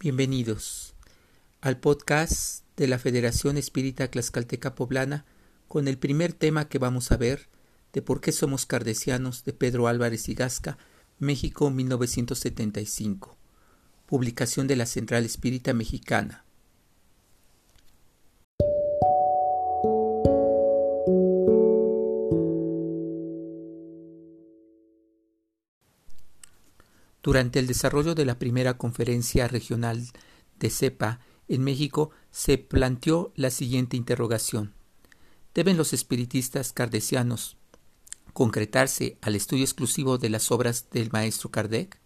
Bienvenidos al podcast de la Federación Espírita Tlaxcalteca Poblana con el primer tema que vamos a ver de por qué somos cardesianos de Pedro Álvarez y Gasca, México 1975. Publicación de la Central Espírita Mexicana. Durante el desarrollo de la primera conferencia regional de CEPA en México se planteó la siguiente interrogación. ¿Deben los espiritistas cardesianos concretarse al estudio exclusivo de las obras del maestro Kardec?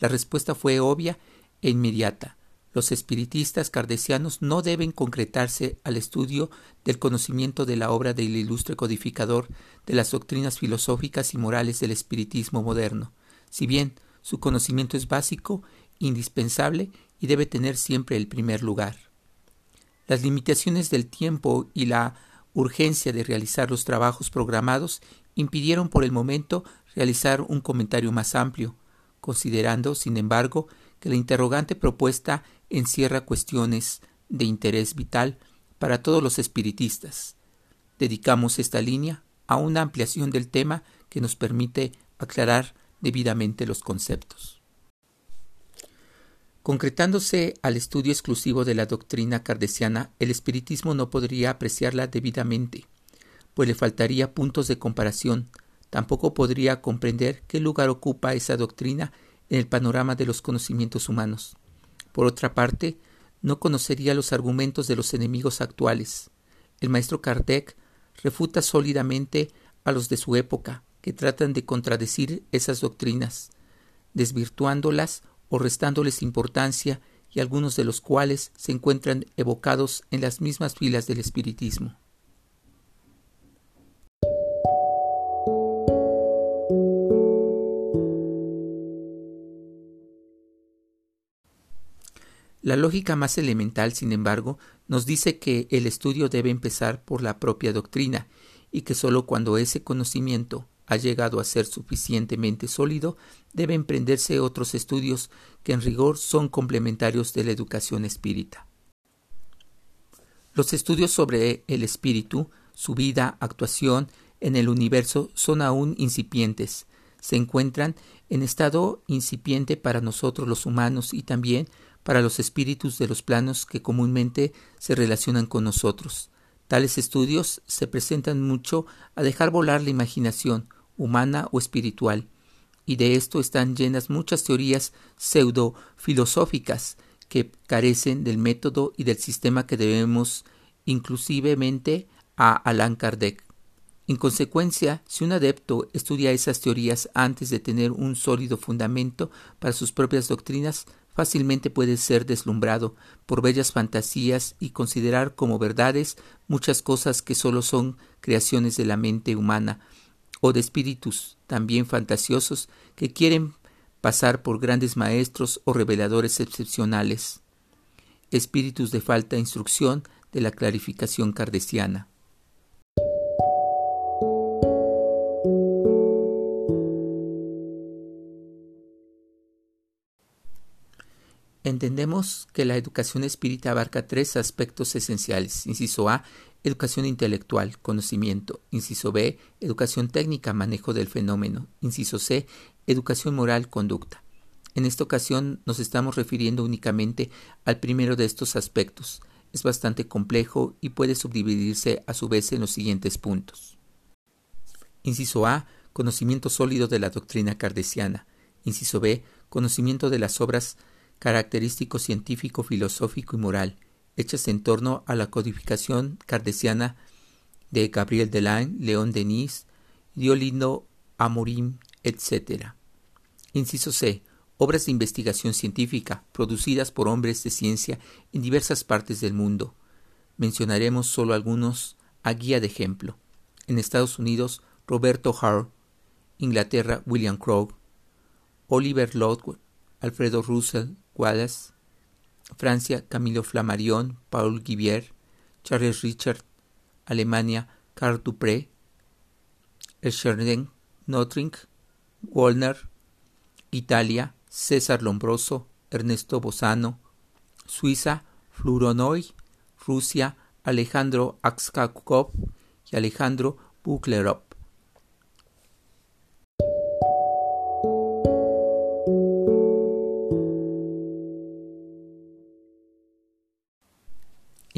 La respuesta fue obvia e inmediata. Los espiritistas cardesianos no deben concretarse al estudio del conocimiento de la obra del ilustre codificador de las doctrinas filosóficas y morales del espiritismo moderno. Si bien su conocimiento es básico, indispensable y debe tener siempre el primer lugar. Las limitaciones del tiempo y la urgencia de realizar los trabajos programados impidieron por el momento realizar un comentario más amplio, considerando, sin embargo, que la interrogante propuesta encierra cuestiones de interés vital para todos los espiritistas. Dedicamos esta línea a una ampliación del tema que nos permite aclarar debidamente los conceptos. Concretándose al estudio exclusivo de la doctrina cardesiana, el espiritismo no podría apreciarla debidamente, pues le faltaría puntos de comparación, tampoco podría comprender qué lugar ocupa esa doctrina en el panorama de los conocimientos humanos. Por otra parte, no conocería los argumentos de los enemigos actuales. El maestro Kardec refuta sólidamente a los de su época, que tratan de contradecir esas doctrinas, desvirtuándolas o restándoles importancia y algunos de los cuales se encuentran evocados en las mismas filas del espiritismo. La lógica más elemental, sin embargo, nos dice que el estudio debe empezar por la propia doctrina y que sólo cuando ese conocimiento ha llegado a ser suficientemente sólido, debe emprenderse otros estudios que en rigor son complementarios de la educación espírita. Los estudios sobre el espíritu, su vida, actuación en el universo son aún incipientes, se encuentran en estado incipiente para nosotros los humanos y también para los espíritus de los planos que comúnmente se relacionan con nosotros. Tales estudios se presentan mucho a dejar volar la imaginación, humana o espiritual, y de esto están llenas muchas teorías pseudo-filosóficas que carecen del método y del sistema que debemos inclusivemente a Allan Kardec. En consecuencia, si un adepto estudia esas teorías antes de tener un sólido fundamento para sus propias doctrinas, fácilmente puede ser deslumbrado por bellas fantasías y considerar como verdades muchas cosas que solo son creaciones de la mente humana, o de espíritus también fantasiosos que quieren pasar por grandes maestros o reveladores excepcionales, espíritus de falta de instrucción de la clarificación cardesiana. Entendemos que la educación espírita abarca tres aspectos esenciales. Inciso A, educación intelectual, conocimiento. Inciso B, educación técnica, manejo del fenómeno. Inciso C, educación moral, conducta. En esta ocasión nos estamos refiriendo únicamente al primero de estos aspectos. Es bastante complejo y puede subdividirse a su vez en los siguientes puntos. Inciso A, conocimiento sólido de la doctrina cardesiana. Inciso B, conocimiento de las obras característico científico, filosófico y moral hechas en torno a la codificación cardesiana de Gabriel Delaine, León Denis, Diolindo Amorim, etc. Inciso C. Obras de investigación científica producidas por hombres de ciencia en diversas partes del mundo. Mencionaremos solo algunos a guía de ejemplo. En Estados Unidos, Roberto Hart, Inglaterra, William Crowe, Oliver Lodwell, Alfredo Russell Wallace, Francia, Camilo Flammarion, Paul Givier, Charles Richard, Alemania, Carl Dupré, Escherding, Notrink, Wallner, Italia, César Lombroso, Ernesto Bosano, Suiza, Fluronoy, Rusia, Alejandro Akskakov y Alejandro Buklerov.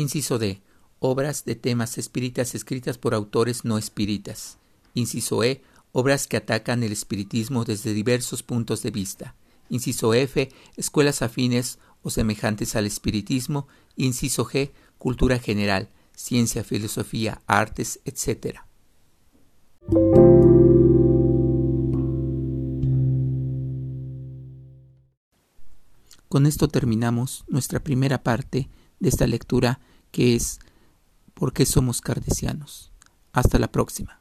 Inciso D. Obras de temas espíritas escritas por autores no espíritas. Inciso E. Obras que atacan el espiritismo desde diversos puntos de vista. Inciso F. Escuelas afines o semejantes al espiritismo. Inciso G. Cultura general, ciencia, filosofía, artes, etc. Con esto terminamos nuestra primera parte de esta lectura que es ¿Por qué somos cardesianos? Hasta la próxima.